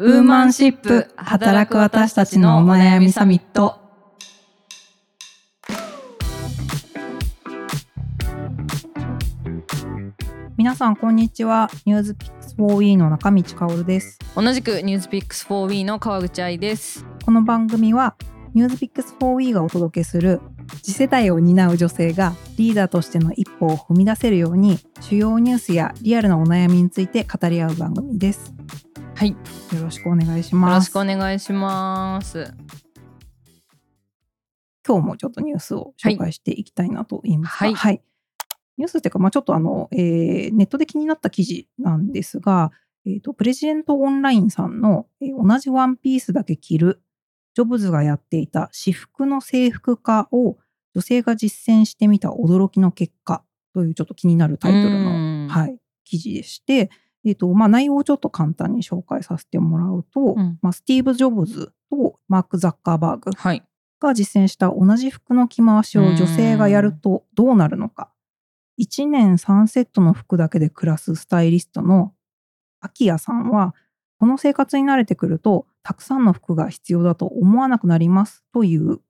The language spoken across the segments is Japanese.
ウーマンシップ働く私たちのお悩みサミット。皆さんこんにちはニュースピックス 4E の中道香織です同じくニュースピックス 4W の川口愛です。この番組はニュースピックス 4E がお届けする次世代を担う女性がリーダーとしての一歩を踏み出せるように主要ニュースやリアルなお悩みについて語り合う番組ですはい、よよろしくお願いします。ろしくお願いします。今日もちょっとニュースを紹介していきたいなと言いますか、はい。ニュースっていうか、まあ、ちょっとあの、えーネットで気になった記事なんですが、えーとプレジデントオンラインさんの、えー同じワンピースだけ着るジョブズがやっていた私服の制服化を女性が実践してみた驚きの結果というちょっと気になるタイトルの、うん。はい、記事でして、えーとまあ、内容をちょっと簡単に紹介させてもらうと、うん。まあ、スティーブ・ジョブズとマーク・ザッカーバーグはい。が実践した同じ服の着回しを女性がやるとどうなるのか。1年3セットの服だけで暮らすスタイリストのアキヤさんは、この生活に慣れてくると、たくさんの服が必要だと思わなくなりますという、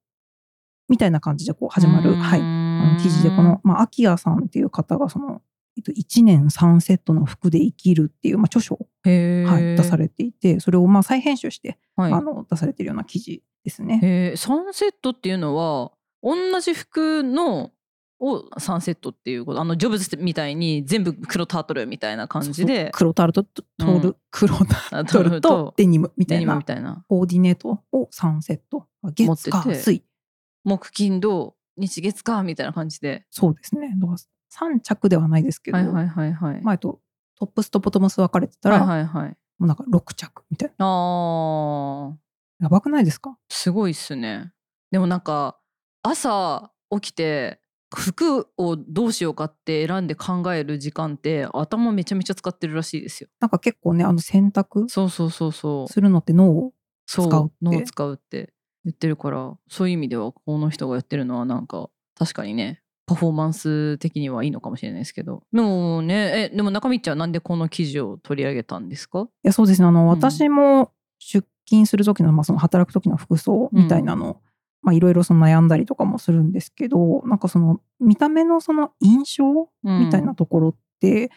みたいな感じでこう始まる、はい、記事で、この、まあ、アキヤさんっていう方が、その、えっと、1年3セットの服で生きるっていう、まあ、著書を、はい、出されていて、それをまあ再編集して、はい。あの出されているような記事ですね。へー。サンセットっていうのは同じ服のをサンセットっていうことあのジョブズみたいに全部黒タートルみたいな感じで。黒タルトル、うん。黒タあトルとデニムみたいな。コーディネートを3セット持ってて月火水木金土日月かみたいな感じで。そうですね3着ではないですけど、はいはいはいはい、まあ、えっとトップスとボトムス分かれてたら、はいはいはい。もうなんか6着みたいな。あー。やばくないですか？すごいっすね。でもなんか朝起きて服をどうしようかって選んで考える時間って頭めちゃめちゃ使ってるらしいですよ。なんか結構ねあの選択そうそうそうそう。するのって脳を使うって。脳を使うって言ってるからそういう意味ではこの人がやってるのはなんか確かにねパフォーマンス的にはいいのかもしれないですけど。でもねえでも中道はなんでこの記事を取り上げたんですか？いやそうですね。あの、ん。私も出勤する時の,、まあその働く時の服装みたいなの、まあいろいろその悩んだりとかもするんですけどなんかその見た目のその印象みたいなところって、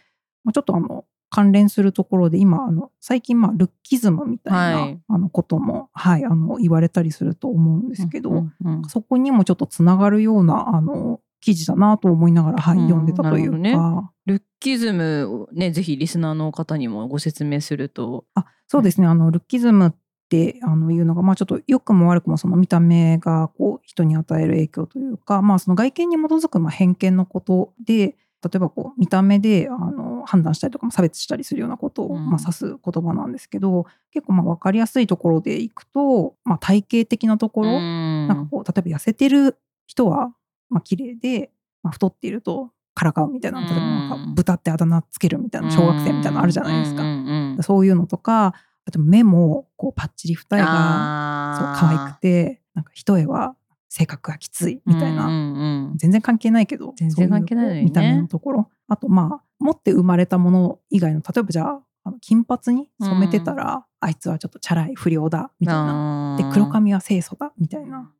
まあ、ちょっとあの関連するところで今あの最近まあルッキズムみたいな、はい。あのことも、はい、あの言われたりすると思うんですけど、うんうんうん。そこにもちょっとつながるようなあの記事だなと思いながら、はいうん読んでたというか、ルッキズムをねぜひリスナーの方にもご説明すると。あそうですね。あのルッキズムってあのいうのが、まあ、ちょっと良くも悪くもその見た目がこう人に与える影響というか、まあ、その外見に基づくまあ偏見のことで例えばこう見た目であの判断したりとかも差別したりするようなことを、うん。まあ、指す言葉なんですけど結構まあ分かりやすいところでいくと、まあ、体型的なところ、ななんかこう例えば痩せてる人はまあ綺麗で、まあ、太っているとからかうみたいな例えばなんうんか豚ってあだ名つけるみたいな小学生みたいなのあるじゃないですか。うんうんうん。そういうのとかあと目もこうパッチリ二重がそう可愛くてなんか一重は性格がきついみたいな、うんうんうん。全然関係ないけど全然関係ないね。見た目のところ。あとまあ持って生まれたもの以外の例えばじゃああの金髪に染めてたら、あいつはちょっとチャラい不良だみたいな。で黒髪は清楚だみたいな。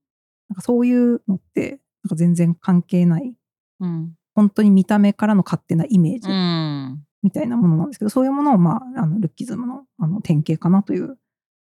なんかそういうのってなんか全然関係ない。うん。本当に見た目からの勝手なイメージうん。みたいなものなんですけど、そういうものを、まあ、あのルッキズムのあの典型かなという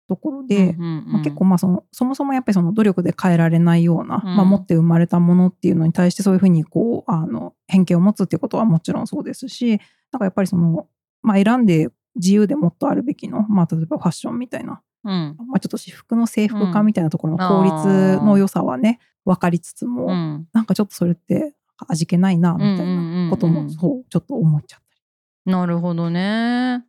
ところで、うんうんうん。まあ、結構まあそのそもそもやっぱりその努力で変えられないような、うん。まあ、持って生まれたものっていうのに対してそういうふうにこうあの偏見を持つっていうことはもちろんそうですしなんかやっぱりその、まあ、選んで自由でもっとあるべきの、まあ、例えばファッションみたいな、うん。まあ、ちょっと私服の制服化みたいなところのうん効率の良さはね分かりつつも、うん。なんかちょっとそれって味気ないなみたいうんうんうん。うなんこともそうちょっと思っちゃったり。なるほどね。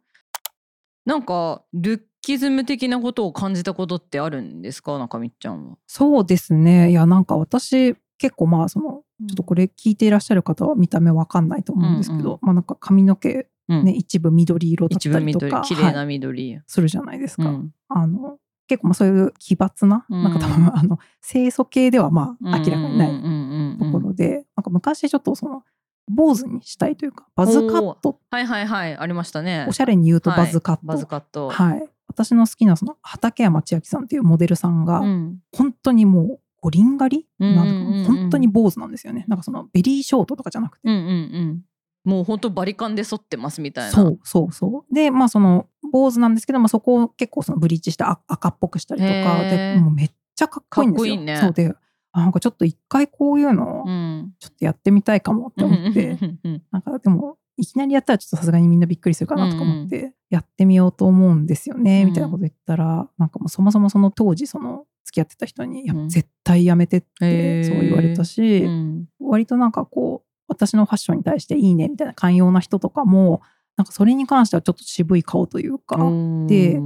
なんかルッキズム的なことを感じたことってあるんですか？中道ちゃんは。そうですね。いや、なんか私、結構まあ、その、ちょっとこれ聞いていらっしゃる方は見た目わかんないと思うんですけど、うんまあなんか髪の毛うん。ね、一部緑色だったりとか、緑綺麗なはい。緑、するじゃないですか。うん。あの、結構まあそういう奇抜な、うん。なんか多分あの、清楚系ではまあ明らかにないいところで、なんか昔ちょっとその、坊主にしたいというか、バズカット、はいはいはい。ありましたね。おしゃれに言うとバズカット。バズカット。はい。私の好きなその畠山千秋さんっていうモデルさんが、うん。本当にもうゴリンガリ、うんなん本当に坊主なんですよね。なんかそのベリーショートとかじゃなくて、うんうんうん。もう本当バリカンで剃ってますみたいな。そうそうそう。でまあその坊主なんですけど、まあ、そこを結構そのブリーチしてあ赤っぽくしたりとかでもうめっちゃかっこいいんですよ。ね。そうであなんかちょっと一回こういうのうん。ちょっとやってみたいかもって思って、うんうんなんかでもいきなりやったらちょっとさすがにみんなびっくりするかなとか思ってやってみようと思うんですよね、うん。みたいなこと言ったらなんかもうそもそもその当時その付き合ってた人に「いやうん絶対やめて」ってそう言われたし、うん。割となんかこう私のファッションに対していいねみたいな寛容な人とかもなんかそれに関してはちょっと渋い顔というか、うんで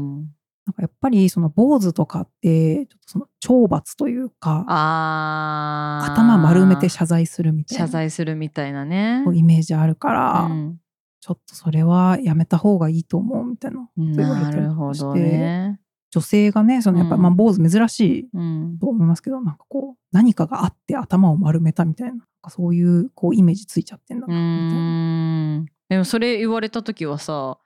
なんかやっぱりその坊主とかってちょっとその懲罰というか頭丸めて謝罪するみたいな謝罪するみたいなね。イメージあるから、うん。ちょっとそれはやめた方がいいと思うみたいなこと言われなたりして、ね。女性がねそのやっぱりまあうん坊主珍しいうん。と思いますけど、なんかこう何かがあって頭を丸めたみたいななんかそういうこうイメージついちゃってんだうなみたいな。でもそれ言われた時はさ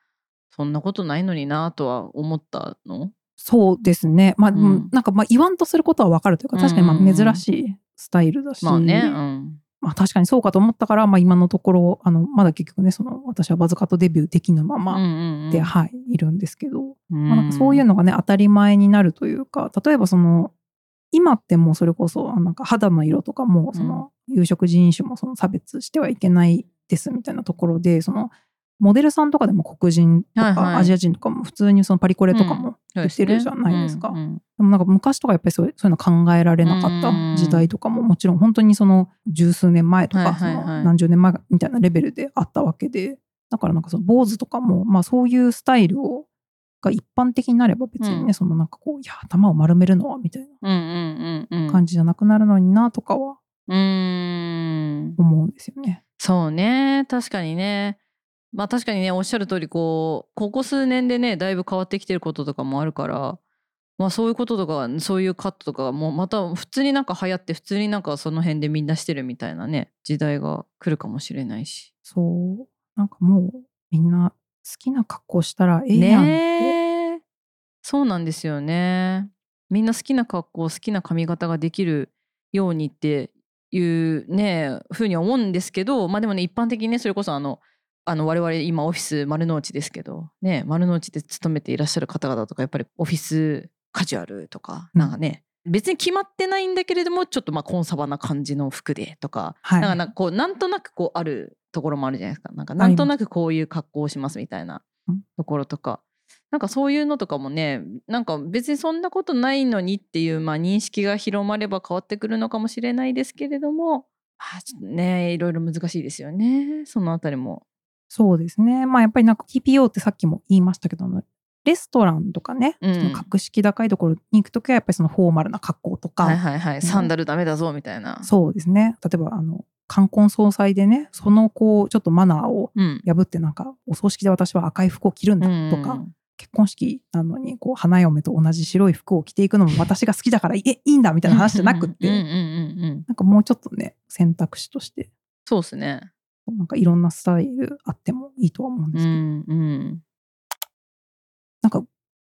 そんなことないのになとは思ったの？そうですね。まあ、うん。なんかまあ言わんとすることはわかるというか、確かにまうんあ珍しいスタイルだし、まあね、うん、まあ確かにそうかと思ったから、まあ今のところ、あの、まだ結局ね、その私はバズカットデビューできぬまうんまで、はい、いるんですけど、うん。まあなんかそういうのがね、当たり前になるというか、例えばその、今ってもうそれこそ、あなんか肌の色とかも、その、有色人種もその差別してはいけないですみたいなところで、その、モデルさんとかでも黒人とかアジア人とかも普通にそのパリコレとかも出てるじゃないですか。でもなんか昔とかやっぱりそうそういうの考えられなかった時代とかももちろん本当にその十数年前とかその何十年前みたいなレベルであったわけでだからなんかその坊主とかもまあそういうスタイルをが一般的になれば別にね、うん。そのなんかこういや頭を丸めるのはみたいなん感じじゃなくなるのになとかは思うんですよね。そうね。確かにね。まあ確かにねおっしゃる通りこうここ数年でねだいぶ変わってきてることとかもあるからまあそういうこととかそういうカットとかがもうまた普通になんか流行って普通になんかその辺でみんなしてるみたいなね時代が来るかもしれないし。そう。なんかもうみんな好きな格好したらええやんって、ねえそうなんですよね。みんな好きな格好好きな髪型ができるようにっていうねふうには思うんですけどまあでもね一般的にねそれこそあのあの我々今オフィス丸の内ですけどね丸の内で勤めていらっしゃる方々とかやっぱりオフィスカジュアルとかうん。なんかね、別に決まってないんだけれどもちょっとまあコンサバな感じの服でとかはい。なんかなんかこうなんとなくこうあるところもあるじゃないですか。なんかなんとなくこういう格好をしますみたいなうん。ところとか、なんかそういうのとかもねなんか別にそんなことないのにっていう、まあ、認識が広まれば変わってくるのかもしれないですけれども、まあ、ちょっとねいろいろ難しいですよねそのあたりも。そうですね。まあやっぱりなんか TPO ってさっきも言いましたけど、レストランとかね、うんその格式高いところに行くときはやっぱりそのフォーマルな格好とか、はいはいはいサンダルダメだぞみたいな。そうですね。例えばあの冠婚葬祭でね、そのこうちょっとマナーをうん破ってなんかお葬式で私は赤い服を着るんだとか、結婚式なのにこう花嫁と同じ白い服を着ていくのも私が好きだからえいいんだみたいな話じゃなくって、なんかもうちょっとね選択肢として。そうですね。なんかいろんなスタイルあってもいいとは思うんでうすけど、んうん。なんか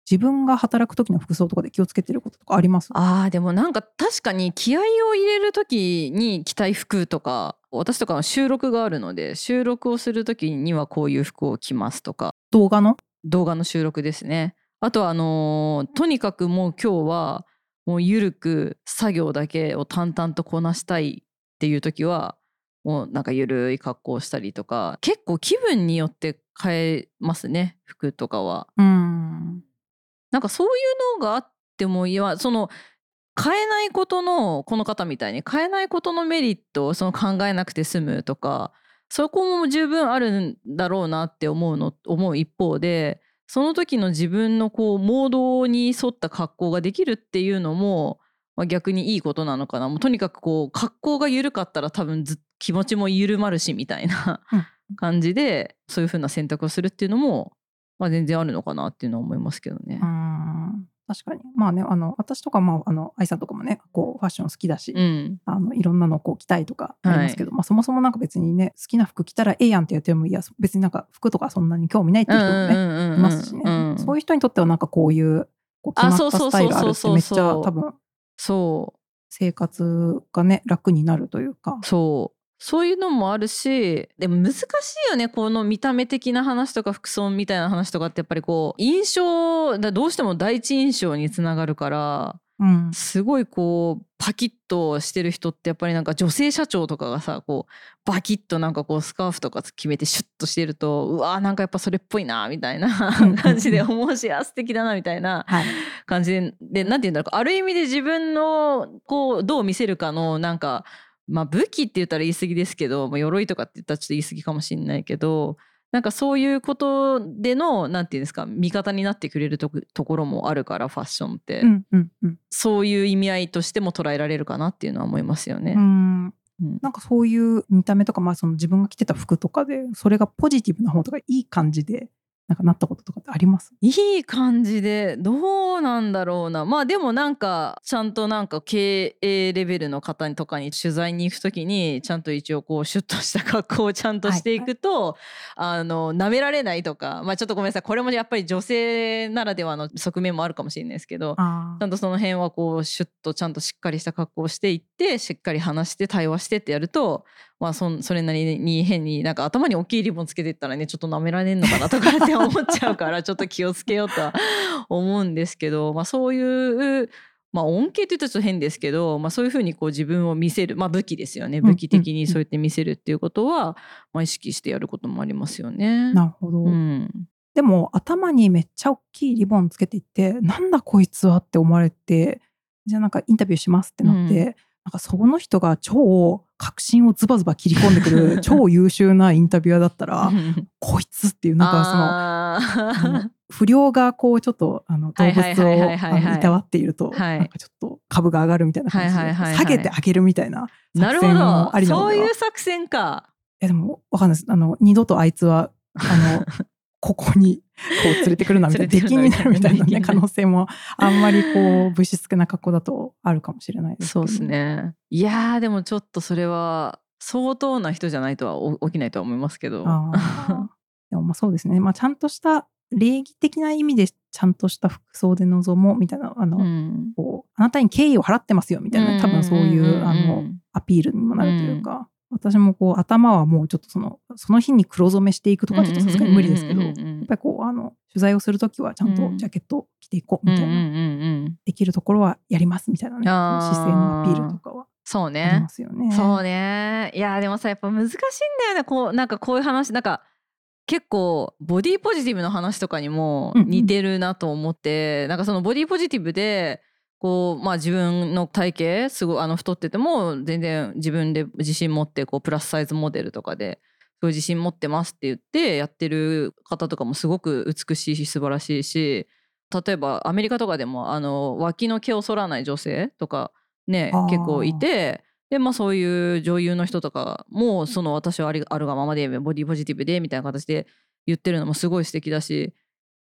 自分が働く時の服装とかで気をつけてることとかあります？あーでもなんか確かに気合を入れる時に着たい服とか私とかは収録があるので収録をする時にはこういう服を着ますとか。動画の？動画の収録ですね。あとはあのーとにかくもう今日はもうゆるく作業だけを淡々とこなしたいっていう時はもうなんかゆるい格好をしたりとか結構気分によって変えますね服とかは。うん。なんかそういうのがあってもいやその変えないことのこの方みたいに変えないことのメリットをその考えなくて済むとかそこも十分あるんだろうなって思うの思う一方でその時の自分のこうモードに沿った格好ができるっていうのも、まあ、逆にいいことなのかな。もうとにかくこう格好が緩かったら多分ず気持ちも緩まるしみたいな感じでそういう風な選択をするっていうのも、まあ、全然あるのかなっていうのは思いますけどね。うん確かに。まあね、あの、私とか、まあ、あの、愛さんとかもね、こう、ファッション好きだし、うん。あの、いろんなのこう着たいとかありますけど、まあ、そもそもなんか別にね、好きな服着たらええやんって言っても、いや、別になんか服とかそんなに興味ないっていう人もね、いますしね、うんそういう人にとってはなんかこういう、こう決まったあそうそう。スタイルあるってめっちゃ多分、そう。生活がね、楽になるというか。そうそういうのもあるしでも難しいよねこの見た目的な話とか服装みたいな話とかってやっぱりこう印象だどうしても第一印象につながるからうん。すごいこうパキッとしてる人ってやっぱりなんか女性社長とかがさこうバキッとなんかこうスカーフとか決めてシュッとしてるとうわーなんかやっぱそれっぽいなみたいな 感じで思うしあ素敵だなみたいなはい。感じででなんて言うんだろうある意味で自分のこうどう見せるかのなんかまあ武器って言ったら言い過ぎですけど、まあ、鎧とかって言ったらちょっと言い過ぎかもしれないけどなんかそういうことでのなんていうんですか味方になってくれるとこところもあるからファッションって、うんうんうん。そういう意味合いとしても捉えられるかなっていうのは思いますよね。うんうんなんかそういう見た目とか、まあ、その自分が着てた服とかでそれがポジティブな方とかいい感じでなんかなったこととかってあります？いい感じでどうなんだろうな。まあでもなんかちゃんとなんか経営レベルの方とかに取材に行く時にちゃんと一応こうシュッとした格好をちゃんとしていくと、あの舐められないとか。まあちょっとごめんなさい。これもやっぱり女性ならではの側面もあるかもしれないですけどあちゃんとその辺はこうシュッとちゃんとしっかりした格好をしていってしっかり話して対話してってやるとまあそんそれなりに変になんか頭に大きいリボンつけていったらねちょっと舐められんのかなとかって思っちゃうからちょっと気をつけようとは思うんですけど、まあ、そういう。まあ、恩恵って言うとちょっと変ですけど、まあ、そういうふうにこう自分を見せる、まあ、武器ですよねうん武器的にそうやって見せるっていうことは、まあ、意識してやることもありますよね。なるほど、うん、でも頭にめっちゃ大きいリボンつけていってなんだこいつはって思われてじゃあなんかインタビューしますってなって、うんなんかその人が超確信をズバズバ切り込んでくる 超優秀なインタビュアーだったら こいつっていうなんかその不良がこうちょっとあの動物をはいたわっていると、はい。なんかちょっと株が上がるみたいな感じで、下げてあげるみたいな作戦もど。ありなのではそういう作戦か。いやでもわかんないです。あの二度とあいつはあの ここにこう連れてくるなみたいな連れてくるな敵になるみたいな、ね、可能性もあんまりこう物質的な格好だとあるかもしれないですけど。そうですね。いやーでもちょっとそれは相当な人じゃないとはお起きないとは思いますけど。でもまあそうですね、まあ、ちゃんとした礼儀的な意味でちゃんとした服装で臨もうみたいなあの、うん。こうあなたに敬意を払ってますよみたいな多分そういう,、あのんアピールにもなるというか、私もこう頭はもうちょっとそのその日に黒染めしていくとかちょっとさすがに無理ですけど、やっうんうんうんうんぱりこうあの取材をするときはちゃんとうんジャケット着ていこうみたいな、うんうんうんうんできるところはやりますみたいなね姿勢のアピールとかはそうありねま。すよね。そうね。いやーでもさやっぱ難しいんだよね。こうなんかこういう話なんか結構ボディポジティブの話とかにもうんうん似てるなと思って、なんかそのボディポジティブでこうまあ自分の体型すごいあの太ってても全然自分で自信持ってこうプラスサイズモデルとかですごい自信持ってますって言ってやってる方とかもすごく美しいし素晴らしいし例えばアメリカとかでもあの脇の毛を剃らない女性とかね結構いてでまあそういう女優の人とかもその私はあるがままでボディポジティブでみたいな形で言ってるのもすごい素敵だし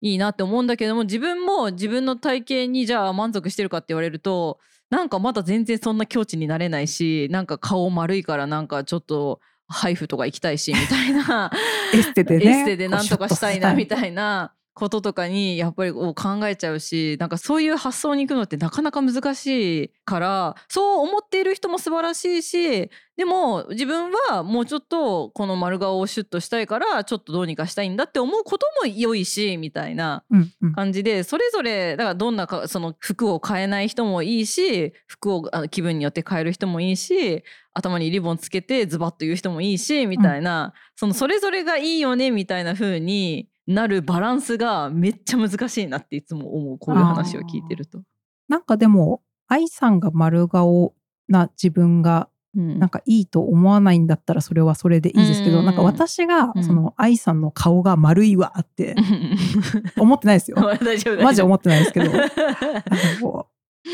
いいなって思うんだけども自分も自分の体型にじゃあ満足してるかって言われるとなんかまだ全然そんな境地になれないしなんか顔丸いからなんかちょっとハイフとか行きたいしみたいな。エステでね。エステでなんとかしたいなみいたいなこととかにやっぱりこう考えちゃうしなんかそういう発想に行くのってなかなか難しいからそう思っている人も素晴らしいしでも自分はもうちょっとこの丸顔をシュッとしたいからちょっとどうにかしたいんだって思うことも良いしみたいな感じでそれぞれだからどんなかその服を変えない人もいいし服をあの気分によって変える人もいいし頭にリボンつけてズバッと言う人もいいしみたいな、そのそれぞれがいいよねみたいな風になるバランスがめっちゃ難しいなっていつも思うこういう話を聞いてると。なんかでも愛さんが丸顔な自分がうんなんかいいと思わないんだったらそれはそれでいいですけど、うんなんか私がうんその愛さんの顔が丸いわって 思ってないですよ。大丈夫マジ思っってないですけど、なんかこ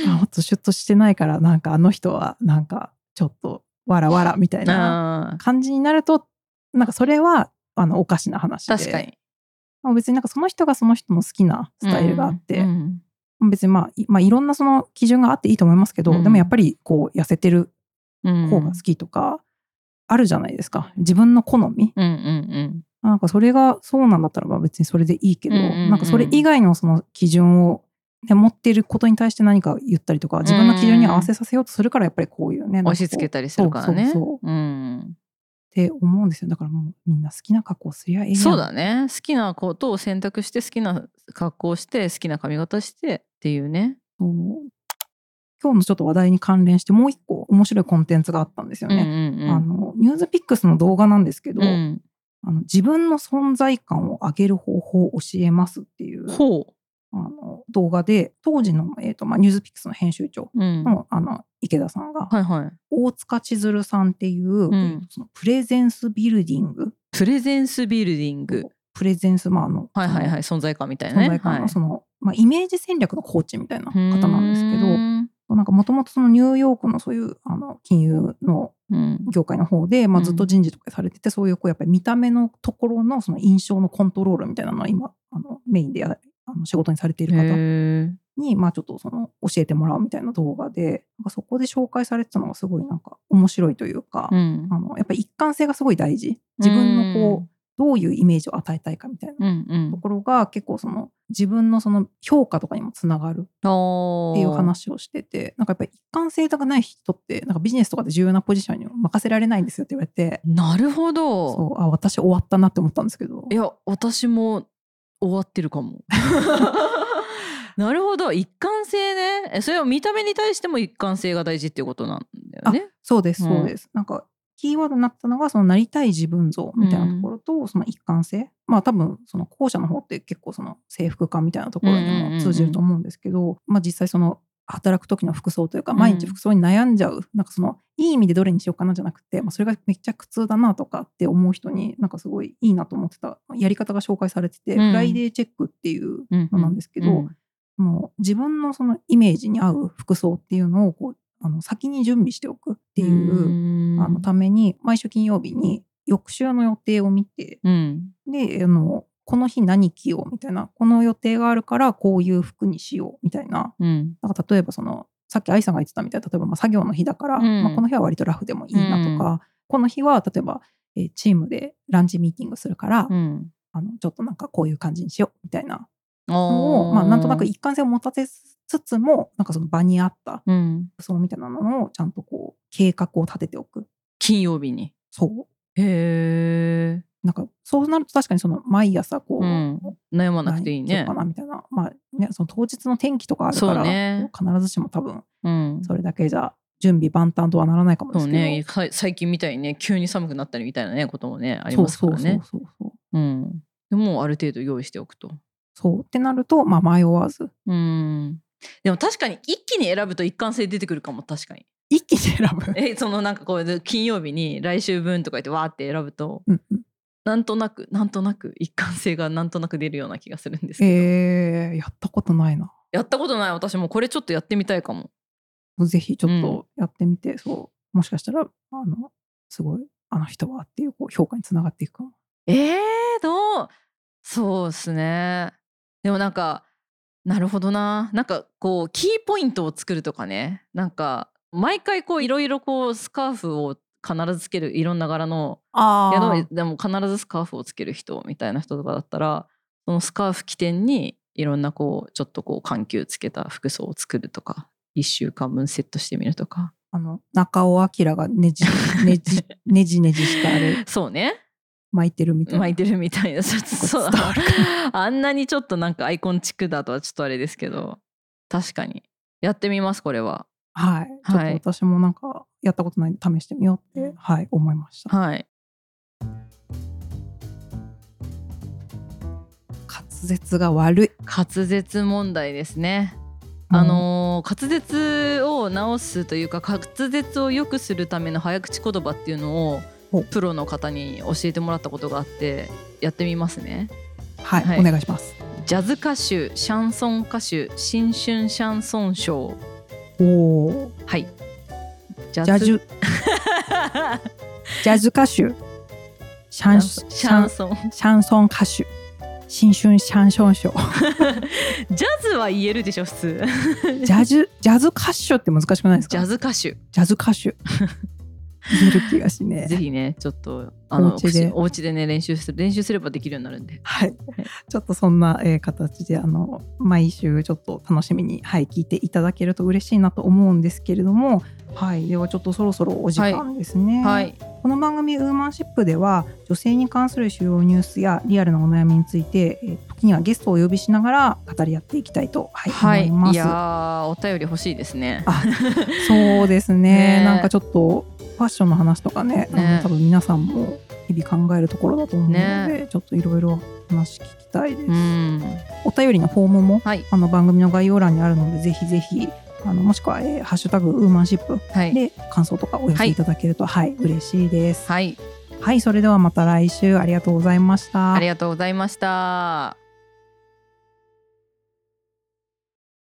う、あもっとシュッとしてないから、なんかあの人はなんかちょっとわらわらみたいなあ感じになると、なんかそれはあのおかしな話で。確かに。まあ別になんかその人がその人の好きなスタイルがあって、うん別にまあ、いまあ、いろんなその基準があっていいと思いますけど、うんでもやっぱりこう痩せてるうん方が好きとかあるじゃないですか自分の好みうんうんなんかそれがそうなんだったらば別にそれでいいけど、うんうんうんなんかそれ以外のその基準を、ね、持っていることに対して何か言ったりとか自分の基準に合わせさせようとするからやっぱりこういうねうん。押し付けたりするからね。そうそうそううん。って思うんですよだからもうみんな好きな格好すりゃええそうだね。好きなことを選択して好きな格好をして好きな髪型してっていうね。そう今日のちょっと話題に関連してもう一個面白いコンテンツがあったんですようんうね。んうん。あのニュースピックスの動画なんですけど、うん、あの自分の存在感を上げる方法を教えますっていうほあの動画で当時の、えーとまあ、ニュースピックスの編集長う。うん。のあの池田さんが、はいはい。大塚千鶴さんっていう、んえーとそのプレゼンスビルディングプレゼンスビルディング。プレゼンスまああのはいはいはい。存在感みたいなね。存在感のその、まあ、イメージ戦略のコーチみたいなはい方なんですけどなんかもともとそのニューヨークのそういうあの金融のうん業界の方で、まあ、うんずっと人事とかされてて、そういうこうやっぱり見た目のところのその印象のコントロールみたいなのは今あのメインでやあの仕事にされている方へに、まあ、ちょっとその教えてもらうみたいな動画でなんかそこで紹介されてたのがすごいなんか面白いというか、ーうん。あのやっぱり一貫性がすごい大事。自分のこうどういうイメージを与えたいかみたいなところが結構その自分のその評価とかにもつながるっていう話をしててなんかやっぱり一貫性がない人ってなんかビジネスとかで重要なポジションに任せられないんですよって言われて。なるほど。そうあ私終わったなって思ったんですけど。いや私も終わってるかも。なるほど。一貫性ね。えそれは見た目に対しても一貫性が大事っていうことなんだよね。そうですうん。そうです、なんかキーワードになったのがそのなりたい自分像みたいなところと、その一貫性。まあ多分その後者の方って結構その制服感みたいなところにうんうんうんうんも通じると思うんですけど、まあ実際その働く時の服装というかうん。毎日服装に悩んじゃう、なんかそのいい意味でどれにしようかなじゃなくて、まあ、それがめっちゃ苦痛だなとかって思う人になんかすごいいいなと思ってたやり方が紹介されてて、うん。フライデーチェックっていううんのなんですけど、うんもう自分のそのイメージに合う服装っていうのをこうあの先に準備しておくっていう、ん。あのために毎週金曜日に翌週の予定を見てうん。であのこの日何着ようみたいなこの予定があるからこういう服にしようみたいな。うん。なんか例えばそのさっき愛さんが言ってたみたいな例えばまあ作業の日だから、うん。まあ、この日は割とラフでもいいなとか、この日は例えば、えーチームでランチミーティングするから、うん。あのちょっとなんかこういう感じにしようみたいな。おのを、まあ、なんとなく一貫性を持たせつつもなんかその場に合ったうん。服装みたいなのをちゃんとこう計画を立てておく。金曜日に。そう。へえ、なんかそうなると確かにその毎朝こう、うん、悩まなくていいね。かなみたいなまあねその当日の天気とかあるから、ね。必ずしも多分うん。それだけじゃ準備万端とはならないかもですね。さ最近みたいにね急に寒くなったりみたいなねこともねありますからね。そうそうそうそう。うん。でもある程度用意しておくと。そう。ってなると、まあ、迷わず。うん。でも確かに一気に選ぶと一貫性出てくるかも確かに。一気に選ぶ？えそのなんかこう金曜日に来週分とか言ってわーって選ぶと。うんうんなんとなくなんとなく一貫性がなんとなく出るような気がするんですけど、えー、やったことないな。やったことない？私もこれちょっとやってみたいかも。ぜひちょっとやってみて、そう。もしかしたらあのすごいあの人はっていうこう評価につながっていくかも。えー、どう？そうっすね。でもなんかなるほどな。なんかこうキーポイントを作るとかね。なんか毎回こういろいろこうスカーフを必ずつけるいろんな柄のあいやでもでも必ずスカーフをつける人みたいな人とかだったらそのスカーフ起点にいろんなこうちょっとこう緩急つけた服装を作るとか1週間分セットしてみるとか。あの中尾明がねじねじねじねじしてあれそうね。巻いてるみたいな。巻いてるみたいな。そう。あんなにちょっとなんかアイコンチックだとはちょっとあれですけど確かに。やってみますこれは。はい、ちょはい。っと私もなんかやったことないんで試してみようって、はい、思いました。はい。滑舌が悪い。滑舌問題ですね。あのー滑舌を直すというか滑舌を良くするための早口言葉っていうのをお。プロの方に教えてもらったことがあってやってみますね。はい、はい。お願いします。ジャズ歌手シャンソン歌手新春シャンソンショー。おお、はいジャズ。ジャズ。歌手、シャン。シャンソン。シャンソン歌手、新春シャンション賞。ジャズは言えるでしょ普通。ジャズジャズ歌手って難しくないですか？ジャズ歌手。ジャズ歌手言える気がしねぜひねちょっとあのお家で。お家でね練習する練習すればできるようになるんで。はい、ちょっとそんな、えー形であの毎週ちょっと楽しみに、はい、聞いていただけると嬉しいなと思うんですけれども、はい、ではちょっとそろそろお時間ですね。はい。この番組「ウーマンシップ」では女性に関する主要ニュースやリアルなお悩みについて、えー時にはゲストをお呼びしながら語り合っていきたいと、はいはい。思います。いやーお便り欲しいですね。あそうですね。ねなんかちょっとファッションの話とかねあね。の多分皆さんも日々考えるところだと思うので、ちょっといろいろ話聞きたいです。うん。お便りのフォームもはい。あの番組の概要欄にあるのでぜひぜひあのもしくは、えーハッシュタグウーマンシップはい。で感想とかお寄せいただけるとはい、嬉しいです。はい。はい、それではまた来週ありがとうございました。ありがとうございました